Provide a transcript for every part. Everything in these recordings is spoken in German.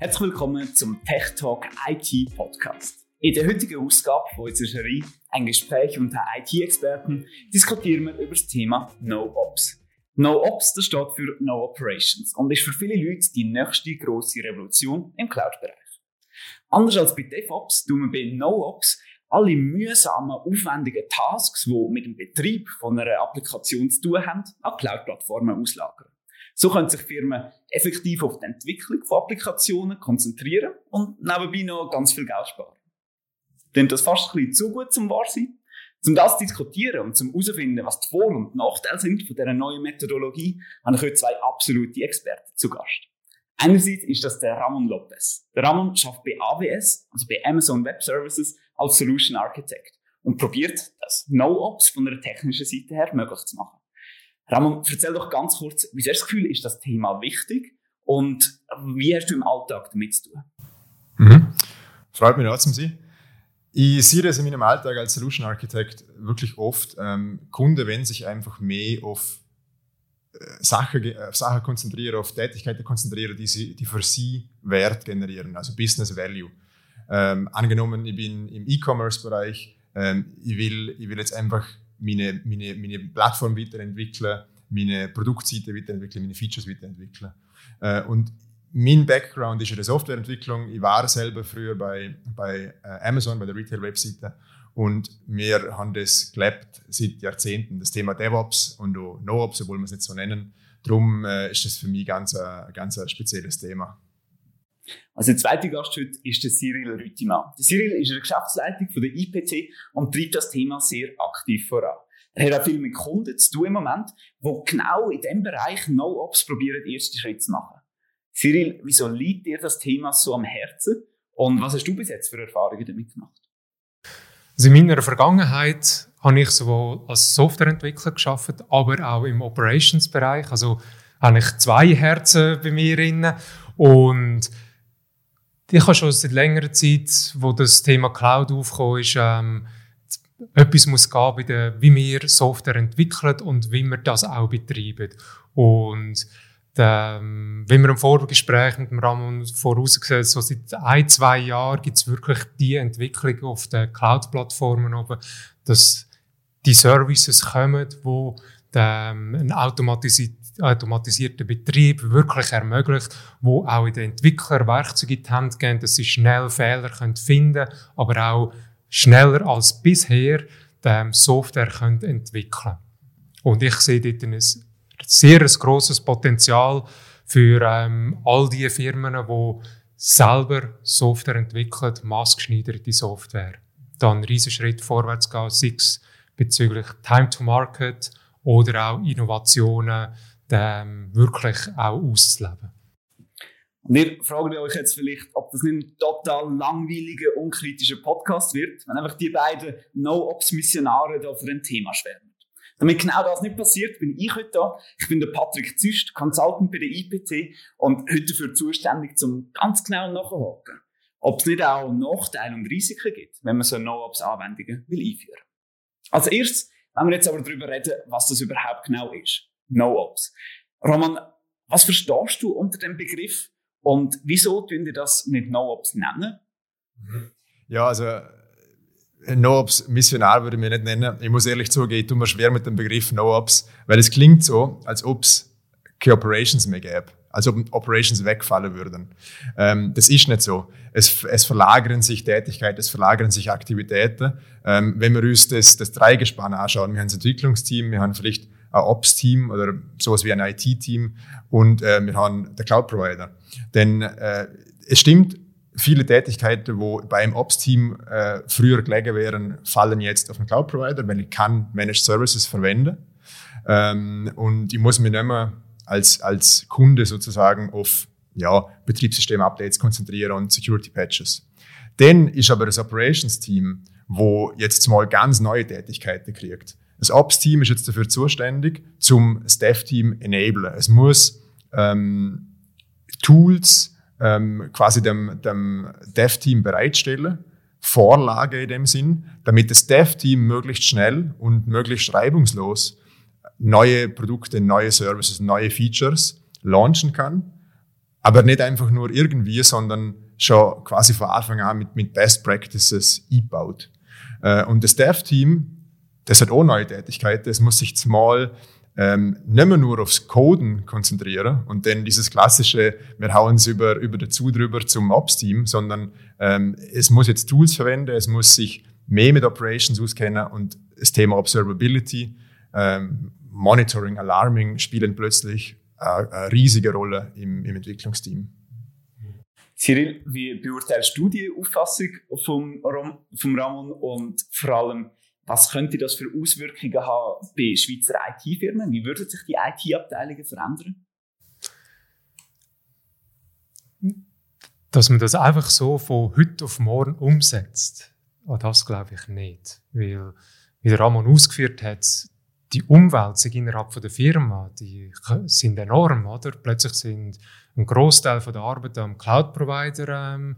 Herzlich willkommen zum Tech Talk IT Podcast. In der heutigen Ausgabe von unserer Serie ein Gespräch unter IT-Experten diskutieren wir über das Thema No-Ops. No-Ops, das steht für No Operations und ist für viele Leute die nächste grosse Revolution im Cloud-Bereich. Anders als bei DevOps tun wir bei No-Ops alle mühsamen, aufwendigen Tasks, die mit dem Betrieb von einer Applikation zu tun haben, an Cloud-Plattformen auslagern. So können sich Firmen effektiv auf die Entwicklung von Applikationen konzentrieren und nebenbei noch ganz viel Geld sparen. Denn das fast ein bisschen zu gut zum wahr sein. Um das zu diskutieren und zum herauszufinden, was die Vor- und Nachteile sind von dieser neuen Methodologie, habe ich heute zwei absolute Experten zu Gast. Einerseits ist das der Ramon Lopez. Der Ramon arbeitet bei AWS, also bei Amazon Web Services, als Solution Architect und probiert, das No-Ops von einer technischen Seite her möglich zu machen. Ramon, erzähl doch ganz kurz, wie hast du das Gefühl, ist das Thema wichtig und wie hast du im Alltag damit zu tun? Mhm. Freut mich auch zum Sie. Ich sehe das in meinem Alltag als Solution Architect wirklich oft. Ähm, Kunden wenn sich einfach mehr auf äh, Sachen, Sachen konzentrieren, auf Tätigkeiten konzentrieren, die, sie, die für sie Wert generieren, also Business Value. Ähm, angenommen, ich bin im E-Commerce-Bereich, ähm, ich, will, ich will jetzt einfach meine, meine, meine Plattform weiterentwickeln, meine Produktseite weiterentwickeln, meine Features weiterentwickeln. Äh, und mein Background ist in der Softwareentwicklung. Ich war selber früher bei, bei äh, Amazon, bei der Retail-Webseite. Und wir haben das gelebt seit Jahrzehnten, das Thema DevOps und auch NoOps, obwohl wir es nicht so nennen. Darum äh, ist das für mich ganz, ein ganz ein spezielles Thema. Also der zweite Gast heute ist der Cyril Rüttimann. Der Cyril ist in der Geschäftsleitung von der IPC und treibt das Thema sehr aktiv voran. Er hat auch viel mit Kunden zu tun im Moment, wo genau in diesem Bereich No-Ops probieren, erste Schritte zu machen. Cyril, wieso liegt dir das Thema so am Herzen und was hast du bis jetzt für Erfahrungen damit gemacht? Also in meiner Vergangenheit habe ich sowohl als Softwareentwickler geschafft, aber auch im Operations-Bereich. Also habe ich zwei Herzen bei mir drin und ich habe schon seit längerer Zeit, wo das Thema Cloud aufgekommen ist, ähm, etwas muss der, wie wir Software entwickeln und wie wir das auch betreiben. Und ähm, wenn wir im Vorgespräch mit dem Ramon vorausgesehen so seit ein, zwei Jahren gibt es wirklich die Entwicklung auf den Cloud-Plattformen oben, dass die Services kommen, wo ähm, ein automatisiert automatisierten Betrieb wirklich ermöglicht, wo auch den Entwickler Werkzeuge in die Hand geben, dass sie schnell Fehler können finden aber auch schneller als bisher die Software können entwickeln Und ich sehe dort ein sehr grosses Potenzial für ähm, all die Firmen, die selber Software entwickeln, maßgeschneiderte Software. Dann einen riesen Schritt vorwärts gehen, sei es bezüglich Time to Market oder auch Innovationen, ähm, wirklich auch auszuleben. Und ihr fragt euch jetzt vielleicht, ob das nicht ein total langweiliger, unkritischer Podcast wird, wenn einfach die beiden No-Ops-Missionare da für ein Thema schwärmen. Damit genau das nicht passiert, bin ich heute da. Ich bin der Patrick Züst, Consultant bei der IPC und heute dafür zuständig, zum ganz genau nachzuhaken, ob es nicht auch Nachteile und Risiken gibt, wenn man so No-Ops-Anwendungen will einführen. Als erstes wenn wir jetzt aber darüber reden, was das überhaupt genau ist. No-Ops. Roman, was verstehst du unter dem Begriff und wieso tun wir das nicht No-Ops nennen? Ja, also No-Ops Missionar würde ich mir nicht nennen. Ich muss ehrlich zugeben, ich tue mir schwer mit dem Begriff No-Ops, weil es klingt so, als ob es keine Operations mehr gäbe, als ob Operations wegfallen würden. Ähm, das ist nicht so. Es, es, verlagern sich Tätigkeiten, es verlagern sich Aktivitäten. Ähm, wenn wir uns das, das Dreigespann anschauen, wir haben ein Entwicklungsteam, wir haben vielleicht ein Ops-Team oder sowas wie ein IT-Team und äh, wir haben den Cloud-Provider. Denn äh, es stimmt, viele Tätigkeiten, wo bei einem Ops-Team äh, früher gelegen wären, fallen jetzt auf den Cloud-Provider, weil ich kann Managed Services verwenden. Ähm, und ich muss mich nicht mehr als, als Kunde sozusagen auf ja, Betriebssystem-Updates konzentrieren und Security-Patches. Dann ist aber das Operations-Team, wo jetzt mal ganz neue Tätigkeiten kriegt. Das Ops-Team ist jetzt dafür zuständig, zum Staff-Team enablen. Es muss ähm, Tools ähm, quasi dem, dem Dev-Team bereitstellen, Vorlage in dem Sinn, damit das Dev-Team möglichst schnell und möglichst reibungslos neue Produkte, neue Services, neue Features launchen kann, aber nicht einfach nur irgendwie, sondern schon quasi von Anfang an mit, mit Best Practices eingebaut. Äh, und das Dev-Team, das hat auch neue Tätigkeiten, es muss sich zumal ähm, nicht mehr nur aufs Coden konzentrieren und dann dieses klassische, wir hauen es über, über dazu drüber zum Ops-Team, sondern ähm, es muss jetzt Tools verwenden, es muss sich mehr mit Operations auskennen und das Thema Observability, ähm, Monitoring, Alarming spielen plötzlich eine, eine riesige Rolle im, im Entwicklungsteam. Cyril, wie beurteilst du die Auffassung vom, vom Ramon und vor allem, was könnte das für Auswirkungen haben bei Schweizer IT-Firmen? Wie würden sich die IT-Abteilungen verändern? Dass man das einfach so von heute auf morgen umsetzt, das glaube ich nicht. Weil, wie der Ramon ausgeführt hat, die Umwälzungen innerhalb der Firma, die sind enorm, oder? Plötzlich sind ein Großteil der Arbeit am Cloud-Provider ähm,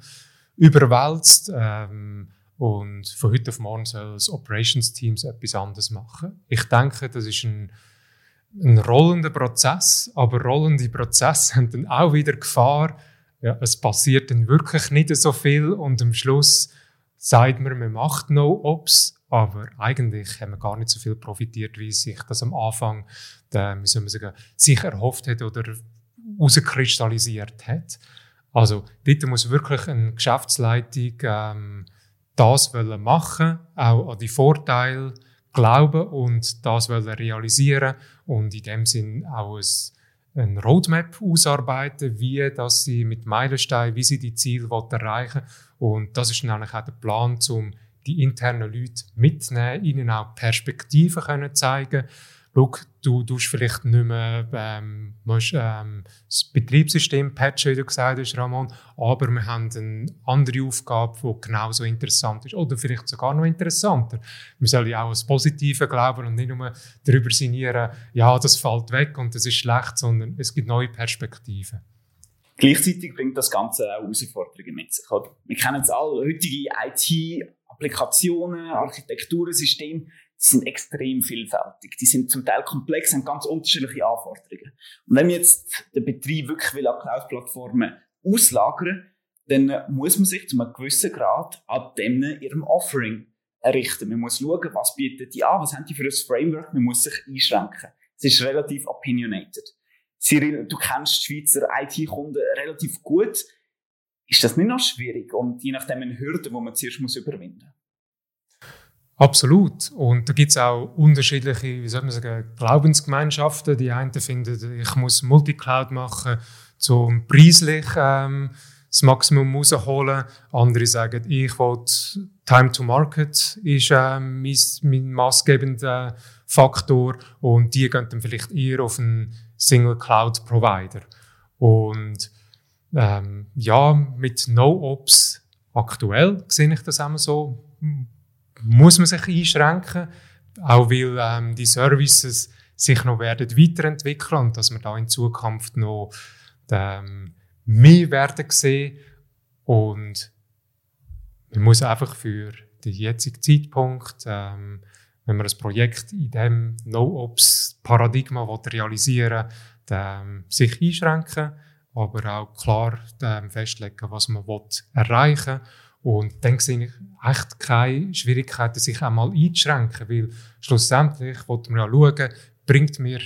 überwälzt. Ähm, und von heute auf morgen soll das Operations-Teams etwas anderes machen. Ich denke, das ist ein, ein rollender Prozess, aber rollende Prozesse haben dann auch wieder Gefahr. Ja, es passiert dann wirklich nicht so viel und am Schluss sagt man, man macht No-Ops, aber eigentlich haben wir gar nicht so viel profitiert, wie sich das am Anfang, der, wie soll man sagen, sich erhofft hat oder herauskristallisiert hat. Also dort muss wirklich eine Geschäftsleitung ähm, das wollen machen, auch an die Vorteile glauben und das wollen realisieren und in dem Sinn auch ein, Roadmap ausarbeiten, wie dass sie mit Meilensteinen, wie sie die Ziele erreichen wollen. Und das ist dann eigentlich auch der Plan, um die internen Leute mitzunehmen, ihnen auch Perspektiven können zeigen du tust vielleicht nicht mehr ähm, musst, ähm, das Betriebssystem patchen, wie du gesagt hast, Ramon, aber wir haben eine andere Aufgabe, die genauso interessant ist oder vielleicht sogar noch interessanter. Wir sollen ja auch das Positive glauben und nicht nur darüber sinnieren, ja, das fällt weg und das ist schlecht, sondern es gibt neue Perspektiven. Gleichzeitig bringt das Ganze auch Herausforderungen mit sich. Wir kennen es alle, heutige IT-Applikationen, Architekturen, Systeme, die sind extrem vielfältig. Die sind zum Teil komplex, haben ganz unterschiedliche Anforderungen. Und wenn man jetzt den Betrieb wirklich will an Cloud-Plattformen auslagern, dann muss man sich zu einem gewissen Grad an dem ihrem Offering errichten. Man muss schauen, was bieten die an, was haben die für ein Framework, man muss sich einschränken. Es ist relativ opinionated. Cyril, du kennst die Schweizer IT-Kunden relativ gut. Ist das nicht noch schwierig und je nachdem eine Hürde, die man zuerst überwinden muss? Absolut. Und da gibt es auch unterschiedliche, wie soll man sagen, Glaubensgemeinschaften. Die einen finden, ich muss Multicloud machen, um preislich ähm, das Maximum rausholen. Andere sagen, ich will Time to Market ist ähm, mein, mein maßgebender Faktor und die gehen dann vielleicht eher auf einen Single Cloud Provider. Und ähm, ja, mit No-Ops aktuell sehe ich das auch so muss man sich einschränken, auch weil ähm, die Services sich noch werden weiterentwickeln und dass wir da in Zukunft noch ähm, mehr werden sehen. Und man muss einfach für den jetzigen Zeitpunkt, ähm, wenn man das Projekt in dem No-Ops-Paradigma realisieren will, ähm, sich einschränken, aber auch klar ähm, festlegen, was man will erreichen. Will und dann sehe ich echt keine Schwierigkeiten, sich einmal einzuschränken, weil schlussendlich wollte man ja schauen, bringt mir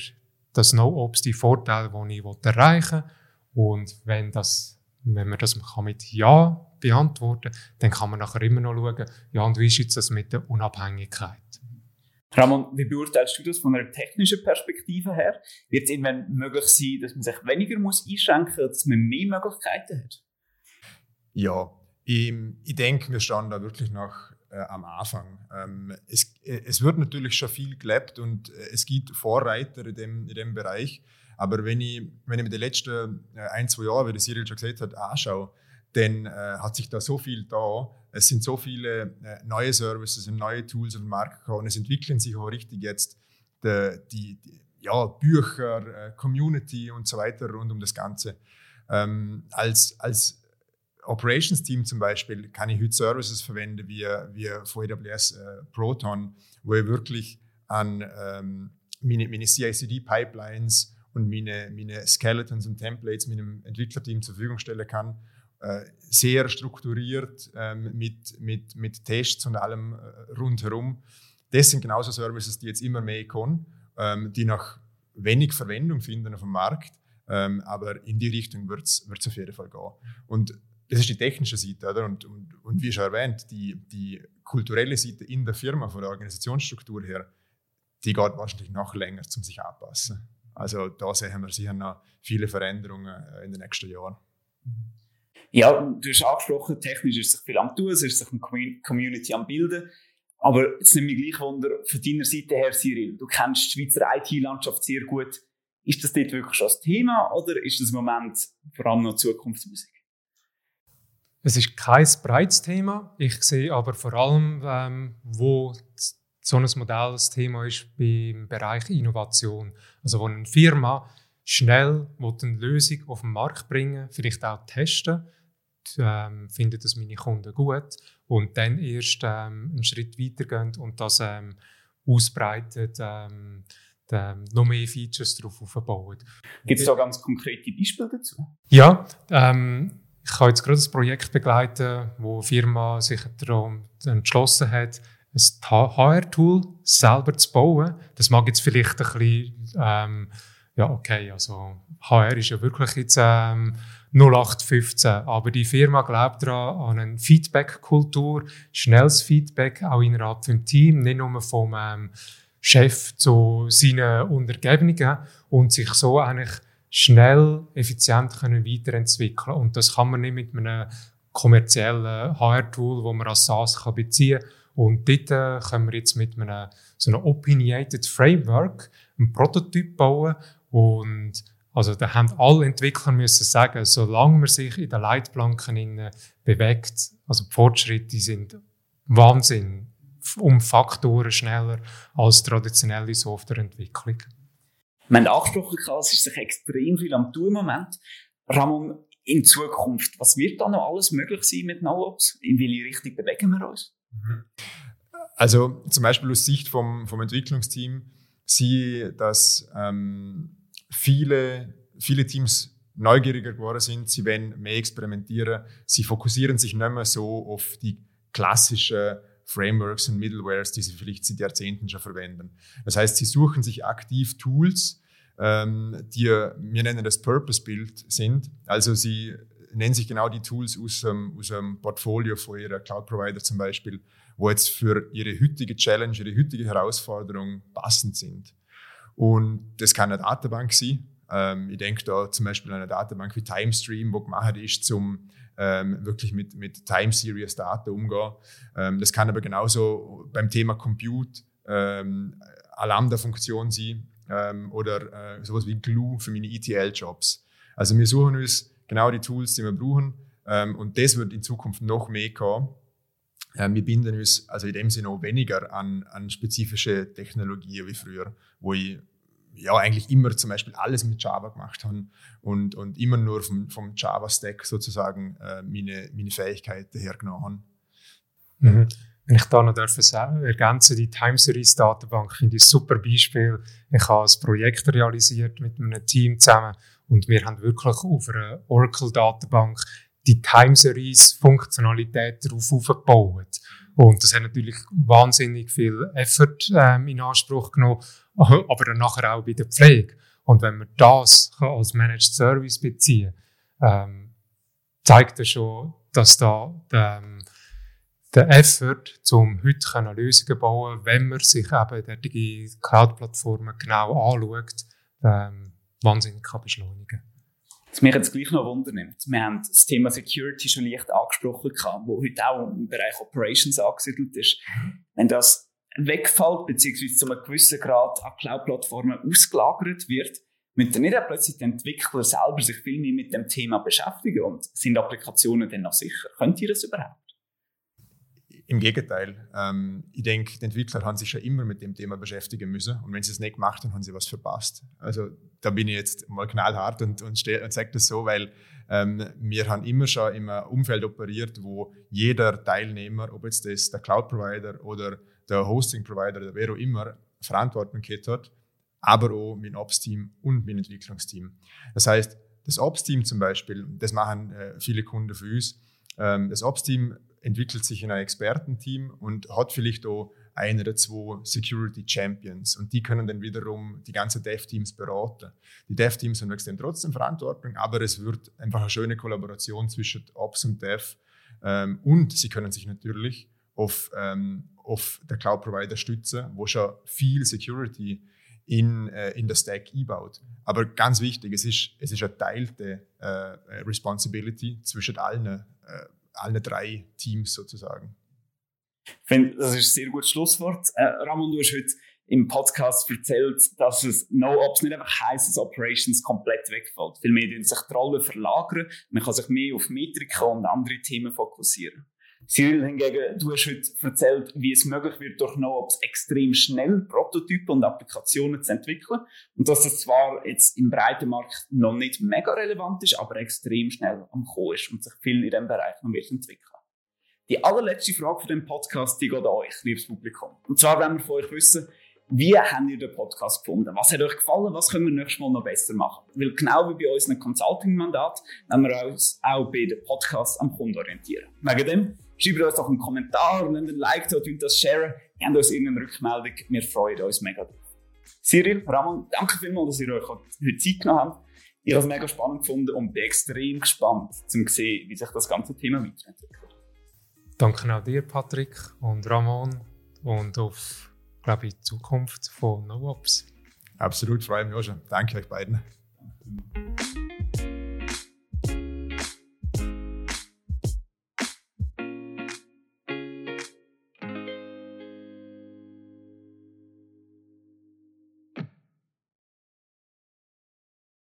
das No-Ops die Vorteile, die ich erreichen will. Und wenn, das, wenn man das mit Ja beantworten kann, dann kann man nachher immer noch schauen, ja, und wie ist jetzt das mit der Unabhängigkeit? Ramon, wie beurteilst du das von einer technischen Perspektive her? Wird es irgendwann möglich sein, dass man sich weniger muss einschränken muss, dass man mehr Möglichkeiten hat? Ja, ich, ich denke, wir stehen da wirklich noch äh, am Anfang. Ähm, es, es wird natürlich schon viel gelebt und äh, es gibt Vorreiter in dem, in dem Bereich. Aber wenn ich, wenn ich mir die letzten äh, ein, zwei Jahre, wie der Cyril schon gesagt hat, anschaue, dann äh, hat sich da so viel da. Es sind so viele äh, neue Services und neue Tools auf den Markt gekommen. Es entwickeln sich auch richtig jetzt die, die, die ja, Bücher, äh, Community und so weiter rund um das Ganze. Ähm, als, als Operations Team zum Beispiel kann ich heute Services verwenden wie, wie von AWS äh, Proton, wo ich wirklich an ähm, meine, meine CI/CD-Pipelines und und meine, meine Skeletons und Templates meinem Entwicklerteam zur Verfügung stellen kann. Äh, sehr strukturiert ähm, mit, mit, mit Tests und allem äh, rundherum. Das sind genauso Services, die jetzt immer mehr kommen, ähm, die noch wenig Verwendung finden auf dem Markt, ähm, aber in die Richtung wird es auf jeden Fall gehen. Und das ist die technische Seite, oder? Und, und, und wie schon erwähnt, die, die kulturelle Seite in der Firma, von der Organisationsstruktur her, die geht wahrscheinlich noch länger, um sich anpassen. Also da sehen wir sicher noch viele Veränderungen äh, in den nächsten Jahren. Ja, du hast angesprochen, technisch ist sich viel am tun, es ist sich eine Community am bilden. Aber jetzt nehme ich gleich Wunder, von deiner Seite her, Cyril, du kennst die Schweizer IT-Landschaft sehr gut. Ist das dort wirklich schon das Thema oder ist das im Moment vor allem noch Zukunftsmusik? Es ist kein breites Thema. Ich sehe aber vor allem, ähm, wo so ein Modell das Thema ist beim Bereich Innovation. Also wo eine Firma schnell eine Lösung auf den Markt bringen vielleicht auch testen, ähm, finden das meine Kunden gut und dann erst ähm, einen Schritt weitergehen und das ähm, ausbreitet, ähm, ähm, noch mehr Features darauf aufbauen. Gibt es da ganz konkrete Beispiele dazu? Ja, ähm, ich kann jetzt gerade ein Projekt begleiten, wo eine Firma sich darum entschlossen hat, ein HR-Tool selber zu bauen. Das mag jetzt vielleicht ein bisschen, ähm, ja, okay, also HR ist ja wirklich jetzt ähm, 0815, aber die Firma glaubt daran, an eine Feedback-Kultur, schnelles Feedback auch innerhalb des Teams, nicht nur vom ähm, Chef zu seinen Untergebenen und sich so eigentlich schnell, effizient können weiterentwickeln Und das kann man nicht mit einem kommerziellen HR-Tool, wo man als SaaS kann beziehen kann. Und dort äh, können wir jetzt mit einem so einem Opinionated Framework einen Prototyp bauen und also da haben alle Entwickler müssen sagen, solange man sich in den Leitplanken bewegt, also die Fortschritte sind Wahnsinn, um Faktoren schneller als traditionelle Softwareentwicklung. Wir haben angesprochen, es ist sich extrem viel am tun im Moment. Ramon, in Zukunft, was wird da noch alles möglich sein mit NoOps? In welche Richtung bewegen wir uns? Also zum Beispiel aus Sicht vom, vom Entwicklungsteam sehe dass ähm, viele, viele Teams neugieriger geworden sind, sie wollen mehr experimentieren, sie fokussieren sich nicht mehr so auf die klassischen Frameworks und Middlewares, die sie vielleicht seit Jahrzehnten schon verwenden. Das heißt, sie suchen sich aktiv Tools, ähm, die, wir nennen das Purpose-Build sind. Also sie nennen sich genau die Tools aus, ähm, aus Portfolio von ihrer Cloud-Provider zum Beispiel, wo jetzt für ihre heutige Challenge, ihre heutige Herausforderung passend sind. Und das kann eine Datenbank sein. Ähm, ich denke da zum Beispiel an eine Datenbank wie Timestream, wo gemacht ist, zum ähm, wirklich mit, mit Time Series Daten umgehen. Ähm, das kann aber genauso beim Thema Compute ähm, Lambda-Funktion sein ähm, oder äh, sowas wie Glue für meine ETL-Jobs. Also wir suchen uns genau die Tools, die wir brauchen ähm, und das wird in Zukunft noch mehr kommen. Ähm, wir binden uns also in dem Sinne auch weniger an, an spezifische Technologien wie früher, wo ich ja eigentlich immer zum Beispiel alles mit Java gemacht haben und, und immer nur vom, vom Java-Stack sozusagen äh, meine, meine Fähigkeiten hergenommen haben. Mhm. Wenn ich da noch sagen, ergänzen, die Time Series Datenbank finde ich ein super Beispiel. Ich habe ein Projekt realisiert mit einem Team zusammen und wir haben wirklich auf einer Oracle Datenbank die Time Series Funktionalität darauf aufgebaut. Und das hat natürlich wahnsinnig viel Effort ähm, in Anspruch genommen, aber dann nachher auch bei der Pflege. Und wenn man das als Managed Service beziehen ähm, zeigt das schon, dass da ähm, der Effort, um heute Lösungen bauen wenn man sich eben die Cloud-Plattformen genau anschaut, ähm, wahnsinnig kann beschleunigen was mich jetzt gleich noch wundernimmt, wir haben das Thema Security schon leicht angesprochen, wo heute auch im Bereich Operations angesiedelt ist. Wenn das wegfällt, beziehungsweise zu einem gewissen Grad an Cloud-Plattformen ausgelagert wird, müssen nicht auch plötzlich die Entwickler selber sich viel mehr mit dem Thema beschäftigen und sind Applikationen dann noch sicher? Könnt ihr das überhaupt? Im Gegenteil. Ähm, ich denke, die Entwickler haben sich schon immer mit dem Thema beschäftigen müssen. Und wenn sie es nicht gemacht haben, haben sie was verpasst. Also da bin ich jetzt mal knallhart und, und, und sage das so, weil ähm, wir haben immer schon im Umfeld operiert, wo jeder Teilnehmer, ob jetzt das der Cloud-Provider oder der Hosting-Provider oder wer auch immer, Verantwortung gehabt hat, aber auch mein Ops-Team und mein Entwicklungsteam. Das heißt, das Ops-Team zum Beispiel, das machen äh, viele Kunden für uns. Ähm, das Ops-Team entwickelt sich in ein Expertenteam und hat vielleicht auch ein oder zwei Security Champions und die können dann wiederum die ganzen Dev-Teams beraten. Die Dev-Teams haben extrem trotzdem Verantwortung, aber es wird einfach eine schöne Kollaboration zwischen Ops und Dev ähm, und sie können sich natürlich auf, ähm, auf der Cloud-Provider stützen, wo schon viel Security in, äh, in der Stack einbaut. Aber ganz wichtig, es ist, es ist eine teilte äh, Responsibility zwischen allen, äh, allen drei Teams sozusagen. Ich finde, das ist ein sehr gutes Schlusswort. Äh, Ramon, du hast heute im Podcast erzählt, dass es No-Ops nicht einfach heisst, dass Operations komplett wegfällt. Vielmehr tun sich die Rollen verlagern. Man kann sich mehr auf Metriken und andere Themen fokussieren. Cyril hingegen, du hast heute erzählt, wie es möglich wird, durch NoOps extrem schnell Prototypen und Applikationen zu entwickeln. Und dass das zwar jetzt im breiten Markt noch nicht mega relevant ist, aber extrem schnell am Kommen ist und sich viel in diesem Bereich noch wird entwickeln. Die allerletzte Frage für den Podcast, die geht an euch, liebes Publikum. Und zwar wollen wir von euch wissen, wie habt ihr den Podcast gefunden? Was hat euch gefallen? Was können wir nächstes Mal noch besser machen? Weil genau wie bei unseren Consulting-Mandat, wollen wir uns auch bei den Podcasts am Kunden orientieren. Wegen dem Schreibt uns doch einen Kommentar, und einen Like oder das sharen. Gebt uns irgendeine Rückmeldung. Wir freuen uns mega drauf. Cyril, Ramon, danke vielmals, dass ihr euch heute Zeit genommen habt. Ich habe es mega spannend gefunden und bin extrem gespannt, um zu sehen, wie sich das ganze Thema weiterentwickelt. Danke auch dir, Patrick und Ramon, und auf, glaube ich, die Zukunft von NoOps. Absolut, freue mich auch schon. Danke euch beiden.